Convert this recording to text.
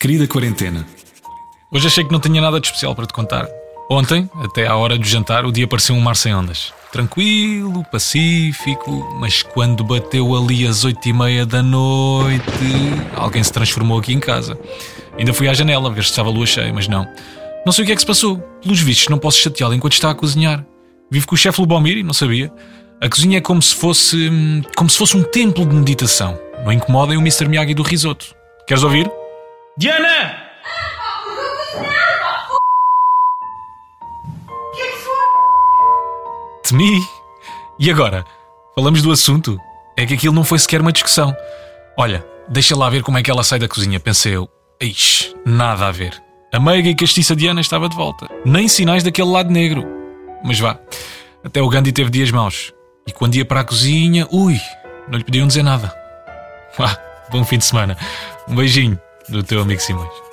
Querida quarentena. Hoje achei que não tinha nada de especial para te contar. Ontem, até à hora do jantar, o dia pareceu um mar sem ondas. Tranquilo, pacífico, mas quando bateu ali às oito e meia da noite, alguém se transformou aqui em casa. Ainda fui à janela ver se estava a lua cheia, mas não. Não sei o que é que se passou. Pelos vistos, não posso chateá-lo enquanto está a cozinhar. Vivo com o chefe Lubomir e não sabia. A cozinha é como se fosse. hum, como se fosse um templo de meditação. Não incomodem o Mr. Miyagi do risoto. Queres ouvir? Diana! Temi! E agora? Falamos do assunto? É que aquilo não foi sequer uma discussão. Olha, deixa lá ver como é que ela sai da cozinha, pensei eu. Ixi, nada a ver. A meiga e castiça Diana estava de volta. Nem sinais daquele lado negro. Mas vá, até o Gandhi teve dias maus. E quando ia para a cozinha, ui, não lhe podiam dizer nada. Vá, bom fim de semana. Um beijinho do teu amigo Simões.